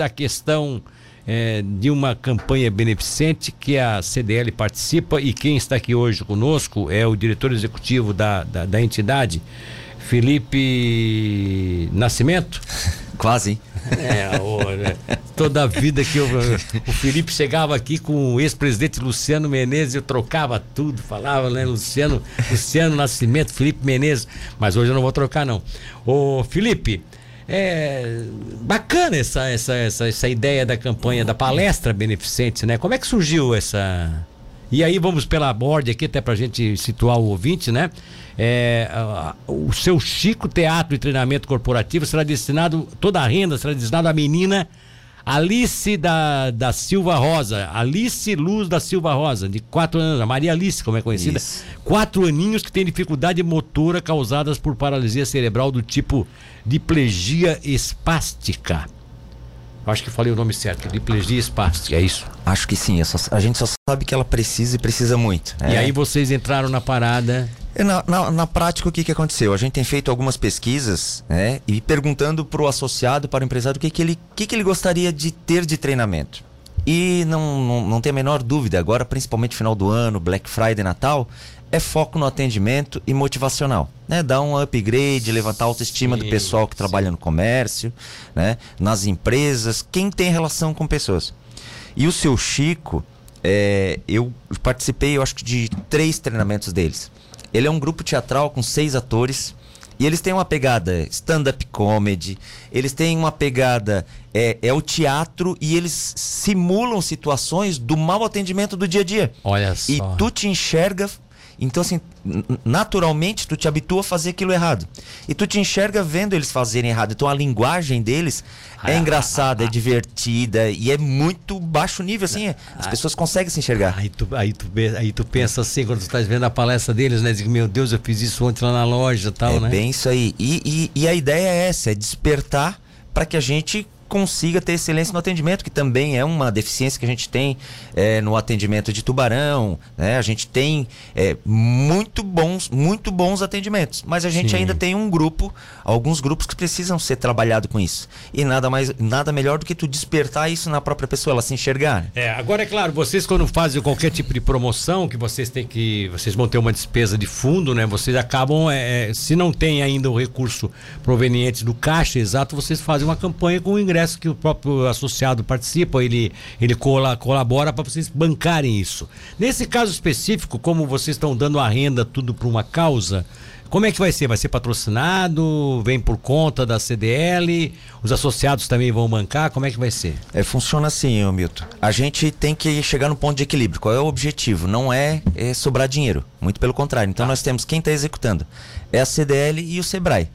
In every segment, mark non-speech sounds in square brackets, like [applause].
a questão é, de uma campanha beneficente que a CDL participa e quem está aqui hoje conosco é o diretor executivo da, da, da entidade, Felipe Nascimento. [laughs] Quase. É, olha, toda a vida que eu, o Felipe chegava aqui com o ex-presidente Luciano Menezes, eu trocava tudo, falava, né, Luciano, Luciano Nascimento, Felipe Menezes, mas hoje eu não vou trocar não. Ô, Felipe, é bacana essa, essa, essa, essa ideia da campanha, da palestra beneficente, né? Como é que surgiu essa. E aí vamos pela borda aqui, até pra gente situar o ouvinte, né? É, o seu Chico Teatro e Treinamento Corporativo será destinado, toda a renda será destinada à menina Alice da, da Silva Rosa, Alice Luz da Silva Rosa, de quatro anos, a Maria Alice, como é conhecida, Isso. quatro aninhos que tem dificuldade motora causadas por paralisia cerebral do tipo diplegia espástica. Acho que falei o nome certo, diplegia espástica, é isso? Acho que sim, só, a gente só sabe que ela precisa e precisa muito. E é. aí vocês entraram na parada na, na, na, prática, o que, que aconteceu? A gente tem feito algumas pesquisas né, e perguntando para o associado, para o empresário, o que, que, ele, que, que ele gostaria de ter de treinamento. E não, não, não tem a menor dúvida, agora, principalmente final do ano, Black Friday, Natal, é foco no atendimento e motivacional. Né? Dar um upgrade, levantar a autoestima sim, do pessoal que sim. trabalha no comércio, né? nas empresas, quem tem relação com pessoas. E o seu Chico, é, eu participei, eu acho que de três treinamentos deles. Ele é um grupo teatral com seis atores. E eles têm uma pegada stand-up comedy, eles têm uma pegada. É, é o teatro e eles simulam situações do mau atendimento do dia a dia. Olha só. E tu te enxerga então, assim, naturalmente tu te habitua a fazer aquilo errado. E tu te enxerga vendo eles fazerem errado. Então a linguagem deles é ah, engraçada, ah, ah, é divertida e é muito baixo nível, assim. As ah, pessoas conseguem se enxergar. Aí tu, aí tu, aí tu pensa assim, quando tu estás vendo a palestra deles, né? Diz, meu Deus, eu fiz isso ontem lá na loja tal, é né? É bem isso aí. E, e, e a ideia é essa, é despertar para que a gente consiga ter excelência no atendimento, que também é uma deficiência que a gente tem é, no atendimento de tubarão. Né? A gente tem é, muito bons, muito bons atendimentos, mas a gente Sim. ainda tem um grupo, alguns grupos que precisam ser trabalhado com isso. E nada mais, nada melhor do que tu despertar isso na própria pessoa, ela se enxergar. É, agora é claro, vocês quando fazem qualquer tipo de promoção, que vocês têm que, vocês vão ter uma despesa de fundo, né? Vocês acabam, é, é se não tem ainda o recurso proveniente do caixa exato, vocês fazem uma campanha com o ingresso congresso que o próprio associado participa, ele, ele colabora para vocês bancarem isso. Nesse caso específico, como vocês estão dando a renda tudo para uma causa, como é que vai ser? Vai ser patrocinado? Vem por conta da CDL? Os associados também vão bancar? Como é que vai ser? É, funciona assim, Milton. A gente tem que chegar no ponto de equilíbrio. Qual é o objetivo? Não é, é sobrar dinheiro. Muito pelo contrário. Então tá. nós temos quem está executando. É a CDL e o Sebrae.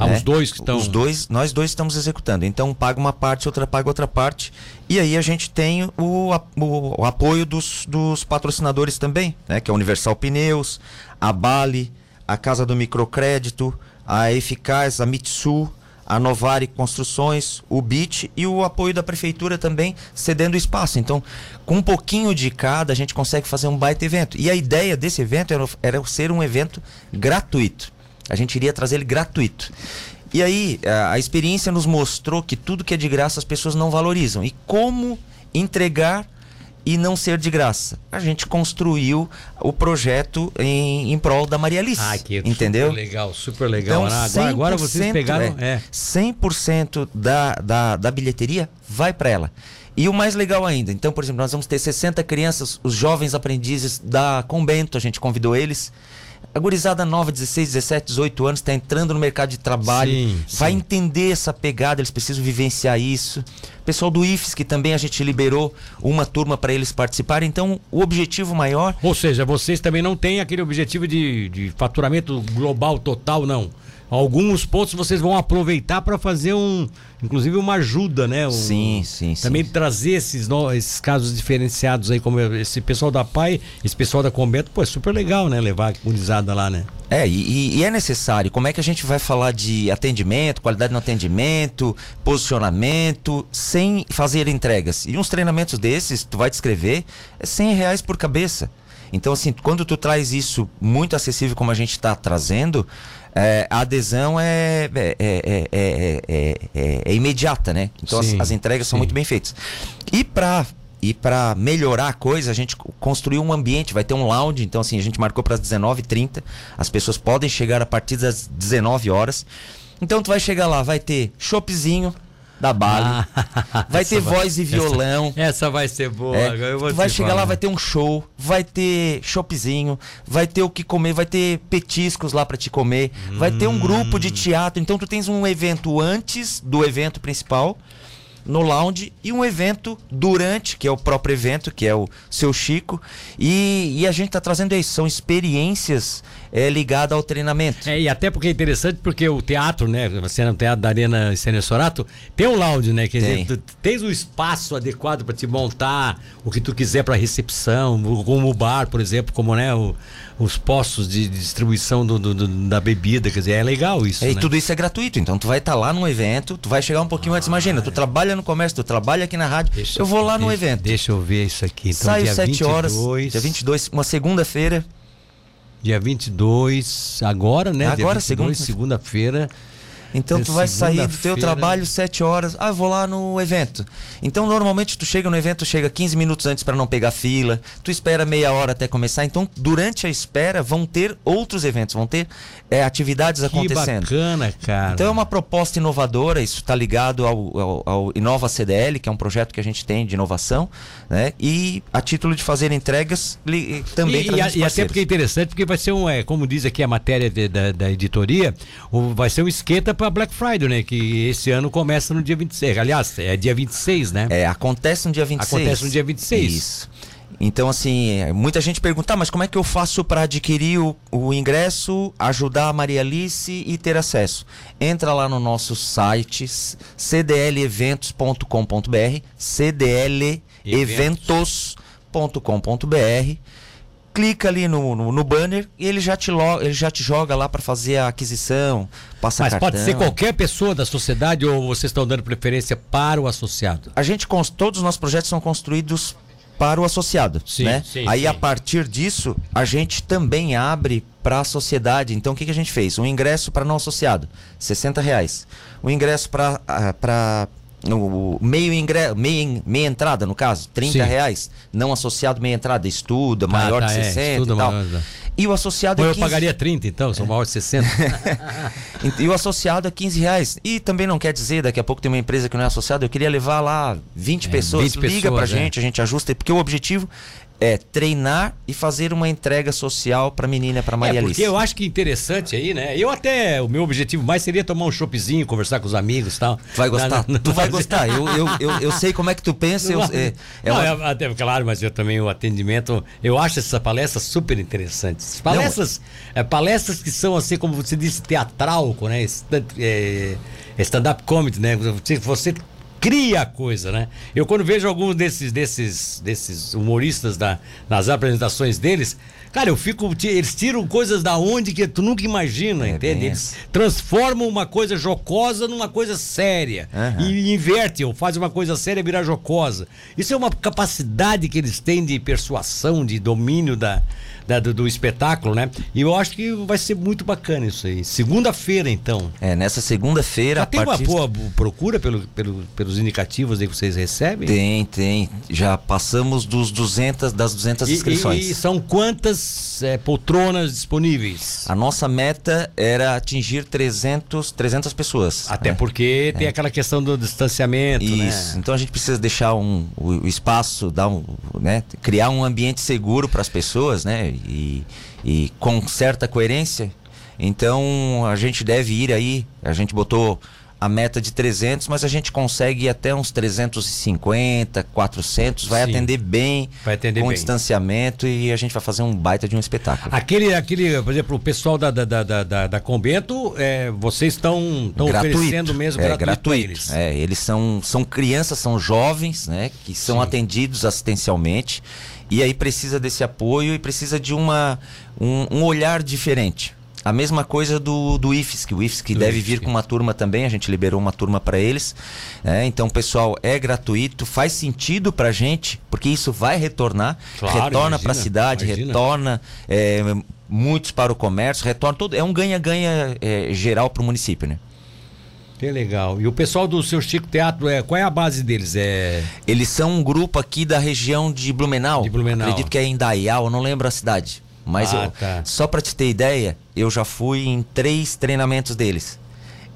Ah, né? os dois que estão. Os dois, nós dois estamos executando. Então paga uma parte, outra paga outra parte. E aí a gente tem o, o, o apoio dos, dos patrocinadores também, né? Que é a Universal Pneus, a Bali, a Casa do Microcrédito, a Eficaz, a Mitsu, a Novare Construções, o BIT e o apoio da prefeitura também cedendo espaço. Então, com um pouquinho de cada, a gente consegue fazer um baita evento. E a ideia desse evento era, era ser um evento gratuito. A gente iria trazer ele gratuito. E aí, a, experiência nos mostrou que tudo que é de graça as pessoas não valorizam. E como entregar e não ser de graça. A gente construiu o projeto em, em prol da Maria Alice. Ah, que entendeu? Super legal, super legal. Então, agora, agora vocês pegaram. É, é. 100% da, da, da bilheteria vai para ela. E o mais legal ainda, então, por exemplo, nós vamos ter 60 crianças, os jovens aprendizes da Convento, a gente convidou eles. A gurizada nova, 16, 17, 18 anos, está entrando no mercado de trabalho, sim, vai sim. entender essa pegada, eles precisam vivenciar isso. Pessoal do IFES, que também a gente liberou uma turma para eles participarem. Então, o objetivo maior. Ou seja, vocês também não têm aquele objetivo de, de faturamento global total, não alguns pontos vocês vão aproveitar para fazer um, inclusive uma ajuda, né? Um, sim, sim, Também sim. trazer esses, esses casos diferenciados aí, como esse pessoal da PAI, esse pessoal da Combeto, pô, é super legal, né? Levar a comunizada lá, né? É, e, e, é necessário. Como é que a gente vai falar de atendimento, qualidade no atendimento, posicionamento, sem fazer entregas? E uns treinamentos desses, tu vai descrever, é 100 reais por cabeça. Então, assim, quando tu traz isso muito acessível como a gente está trazendo, é, a adesão é, é, é, é, imediata, né? Então as, as, entregas sim. são muito bem feitas. E para e para melhorar a coisa, a gente construiu um ambiente, vai ter um lounge, então assim, a gente marcou para as 19h30. As pessoas podem chegar a partir das 19 horas. Então tu vai chegar lá, vai ter choppzinho da Bali. Ah, [laughs] vai ter vai, voz e violão. Essa, essa vai ser boa. É, tu vai chegar falar. lá, vai ter um show, vai ter choppzinho, vai ter o que comer, vai ter petiscos lá para te comer, hum. vai ter um grupo de teatro. Então tu tens um evento antes do evento principal no lounge e um evento durante, que é o próprio evento, que é o seu Chico. E, e a gente está trazendo isso, são experiências é, ligadas ao treinamento. É, e até porque é interessante, porque o teatro, né? Você no teatro da Arena Sorato, tem um lounge, né? Quer tem. dizer, tu tens o espaço adequado para te montar o que tu quiser para recepção, como o bar, por exemplo, como né, o, os postos de distribuição do, do, do, da bebida, quer dizer, é legal isso. É, né? E tudo isso é gratuito, então tu vai estar tá lá no evento, tu vai chegar um pouquinho ah, antes, imagina, tu trabalha no comércio, tu trabalha aqui na rádio, deixa, eu vou lá no deixa, evento. Deixa eu ver isso aqui. Então, Saio 7 22, horas, dia 22, uma segunda-feira. Dia 22, agora, né? Agora, segunda-feira. Segunda-feira. Então tu vai sair do teu trabalho 7 horas, ah, eu vou lá no evento. Então normalmente tu chega no evento, chega 15 minutos antes para não pegar fila, tu espera meia hora até começar. Então durante a espera vão ter outros eventos, vão ter é, atividades que acontecendo. bacana, cara. Então é uma proposta inovadora, isso está ligado ao, ao, ao, Inova CDL, que é um projeto que a gente tem de inovação, né? E a título de fazer entregas li, também e, e, e até porque é interessante, porque vai ser um, é, como diz aqui a matéria de, da, da editoria, o, vai ser um esquenta para Black Friday, né? Que esse ano começa no dia 26. Aliás, é dia 26, né? É, acontece no dia 26. Acontece no dia 26. Isso. Então, assim, muita gente pergunta, ah, mas como é que eu faço para adquirir o, o, ingresso, ajudar a Maria Alice e ter acesso? Entra lá no nosso site cdleventos.com.br, cdleventos.com.br clica ali no, no, no, banner e ele já te, lo, ele já te joga lá para fazer a aquisição, passa Mas cartão. pode ser qualquer pessoa da sociedade ou vocês estão dando preferência para o associado? A gente, todos os nossos projetos são construídos para o associado, sim, né? Sim, Aí sim. a partir disso a gente também abre para a sociedade. Então o que, que a gente fez? Um ingresso para não associado, 60 reais. Um ingresso para no meio ingresso, meia, meia entrada, no caso, 30 Sim. reais. Não associado meia entrada, estuda, ah, maior tá, de 60 é, estuda, e tal. Maior, e o associado Ou é 15... eu pagaria 30, então, sou maior de 60. [laughs] e o associado é 15 reais. E também não quer dizer, daqui a pouco tem uma empresa que não é associada, eu queria levar lá 20 é, pessoas, 20 liga pessoas, pra é. gente, a gente ajusta, porque o objetivo é treinar e fazer uma entrega social para menina, para Maria é, porque eu acho que interessante aí, né? Eu até, o meu objetivo mais seria tomar um choppzinho, conversar com os amigos e tal. Vai gostar? Na, na, tu vai gostar. Eu, eu, eu, eu, sei como é que tu pensa. Eu, é, é não, uma... até, claro, mas eu também o atendimento, eu acho essa palestra super interessante. Palestras, é, palestras que são assim, como você disse, teatral, né? É, stand-up comedy, né? Você cria a coisa, né? Eu quando vejo alguns desses desses desses humoristas da, nas apresentações deles, cara, eu fico eles tiram coisas da onde que tu nunca imagina, é entende? Eles transformam uma coisa jocosa numa coisa séria uhum. e invertem, ou fazem uma coisa séria virar jocosa. Isso é uma capacidade que eles têm de persuasão, de domínio da da, do, do, espetáculo, né? E eu acho que vai ser muito bacana isso aí. Segunda-feira, então. É, nessa segunda-feira. Já tem partir... uma boa procura pelo, pelo, pelos indicativos aí que vocês recebem? Tem, tem. Já passamos dos 200, das 200 e, inscrições. E, e são quantas é, poltronas disponíveis? A nossa meta era atingir 300, 300 pessoas. Até né? porque tem é. aquela questão do distanciamento, né? Isso. Né? Então a gente precisa deixar um, o, o espaço, dar um, né? criar um ambiente seguro para as pessoas, né? E, e com certa coerência. Então a gente deve ir aí, a gente botou a meta de 300, mas a gente consegue ir até uns 350, 400, vai Sim, atender bem, vai atender com bem. distanciamento e a gente vai fazer um baita de um espetáculo. Aquele, aquele por exemplo, o pessoal da, da, da, da, da Convento, é, vocês estão oferecendo mesmo é, gratuito, eles. É, eles são, são crianças, são jovens, né, que são Sim. atendidos assistencialmente e aí precisa desse apoio e precisa de uma, um, um olhar diferente. A mesma coisa do, do IFSC. O IFSC do deve IFSC. vir com uma turma também, a gente liberou uma turma para eles. Né? Então, pessoal, é gratuito, faz sentido para a gente, porque isso vai retornar, claro, retorna para a cidade, imagina. retorna. É, muitos para o comércio, retorno todo. É um ganha-ganha é, geral para o município, né? Que legal. E o pessoal do seu Chico Teatro, é, qual é a base deles? É... Eles são um grupo aqui da região de Blumenau. De Blumenau. Acredito que é em Dayal, não lembro a cidade. Mas Ah, eu- tá. só para te ter ideia, eu já fui em três treinamentos deles.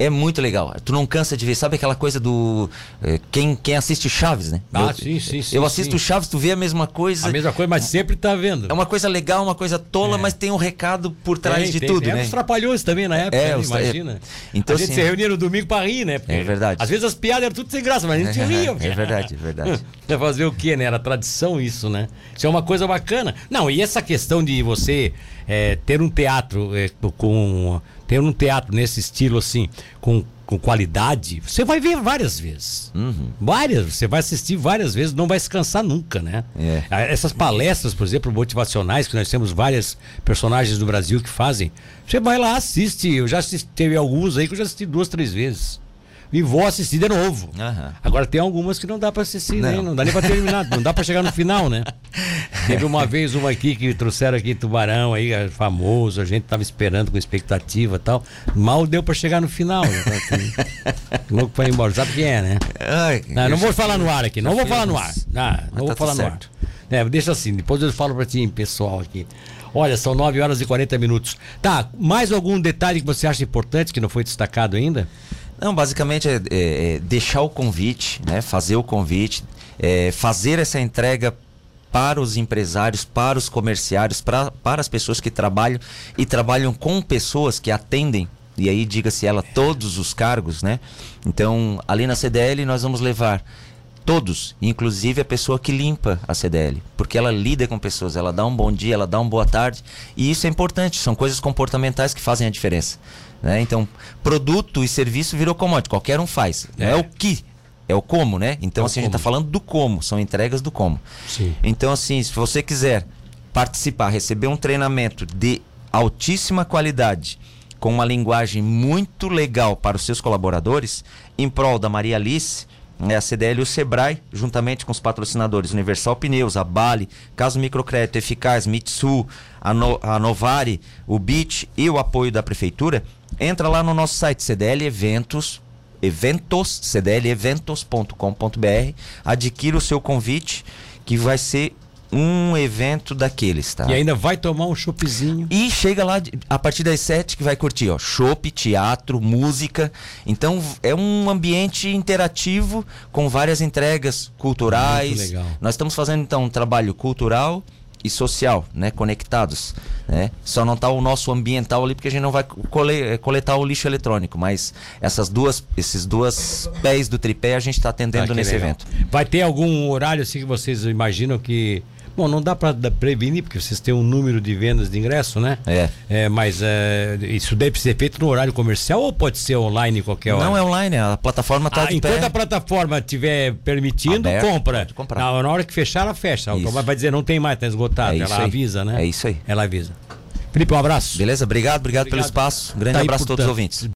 É muito legal. Tu não cansa de ver, sabe aquela coisa do. eh, quem, quem assiste Chaves, né? Ah, eu, sim, sim, sim, Eu assisto sim. Chaves, tu vê a mesma coisa. A mesma coisa, mas sempre tá vendo. É uma coisa legal, uma coisa tola, É. mas tem um recado por trás Tem, de tem. tudo, Era né? os trapalhões também na época, É, né? tra- imagina. Então, a gente assim, se reunia no domingo pra rir, né? Porque É verdade. Às vezes as piadas eram tudo sem graça, mas a gente [laughs] ria. É verdade, é verdade. [laughs] Fazer o quê, né? Era tradição isso, né? Isso é uma coisa bacana. Não, e essa questão de você é, ter um teatro é, com. Ter um teatro nesse estilo assim, com, com qualidade, você vai ver várias vezes. Uhum. Várias, você vai assistir várias vezes, não vai se cansar nunca, né? É. Essas palestras, por exemplo, motivacionais, que nós temos várias personagens do Brasil que fazem, você vai lá, assiste. Eu já assisti, teve alguns aí que eu já assisti duas, três vezes. E vou assistir de novo. Aham. Agora tem algumas que não dá pra assistir, né? Não. Não dá nem pra terminar, não dá pra chegar no final, né? [laughs] Teve uma vez uma aqui que trouxeram aqui tubarão aí, é famoso, a gente tava esperando com expectativa e tal. Mal deu pra chegar no final. né? Então, assim, [laughs] louco pra ir embora. Sabe quem é, né? Ai, Não, não vou falar no ar aqui, não vou falar no ar. Mas não vou tá falar no ar. É, deixa assim, depois eu falo pra ti, pessoal, aqui. Olha, são 9 horas e 40 minutos. Tá, mais algum detalhe que você acha importante que não foi destacado ainda? Não, basicamente é, é- é deixar o convite, né? Fazer o convite, é, fazer essa entrega para os empresários, para os comerciários, pra, para as pessoas que trabalham e trabalham com pessoas que atendem, e aí diga-se ela, todos os cargos, né? Então, ali na CDL nós vamos levar todos, inclusive a pessoa que limpa a CDL, porque ela lida com pessoas, ela dá um bom dia, ela dá uma boa tarde, e isso é importante, são coisas comportamentais que fazem a diferença. Né? Então, produto e serviço virou commodity, qualquer um faz. Não é É. o que, é o como, né? Então, É assim, a gente está como. falando do como, são entregas do como. Sim. Então, assim, se você quiser participar, receber um treinamento de altíssima qualidade, com uma linguagem muito legal para os seus colaboradores, em prol da Maria Alice, né, a CDL e o Sebrae, juntamente com os patrocinadores Universal Pneus, a Bali, Caso Microcrédito Eficaz, Mitsu, a, no, a Novari, o BIT e o apoio da Prefeitura, entra lá no nosso site CDL Eventos, eventos, cdleventos.com.br, adquira o seu convite, que vai ser um evento daqueles, tá? E ainda vai tomar um choppzinho. E chega lá a partir das sete que vai curtir, ó, chopp, teatro, música. Então é um ambiente interativo com várias entregas culturais. Muito legal. Nós estamos fazendo então um trabalho cultural e social, né, conectados, né? Só não tá o nosso ambiental ali porque a gente não vai cole- eh, coletar o lixo eletrônico, mas essas duas, esses duas pés do tripé a gente está atendendo Ah, nesse legal. evento. Vai ter algum horário assim que vocês imaginam que. Bom, não dá pra da- prevenir, porque vocês têm um número de vendas de ingresso, né? É. mas é, isso deve ser feito no horário comercial ou pode ser online em qualquer hora? Não é online, a plataforma está Ah, de enquanto pé. a plataforma estiver permitindo, Aberto, compra. Na, na hora que fechar, ela fecha. A Isso. vai dizer não tem mais, tá esgotado. É ela aí. avisa, né? É isso aí. Ela avisa. Felipe, um abraço. Beleza? Obrigado, obrigado, pelo Obrigado. espaço. Um grande Tá abraço a todos os ouvintes.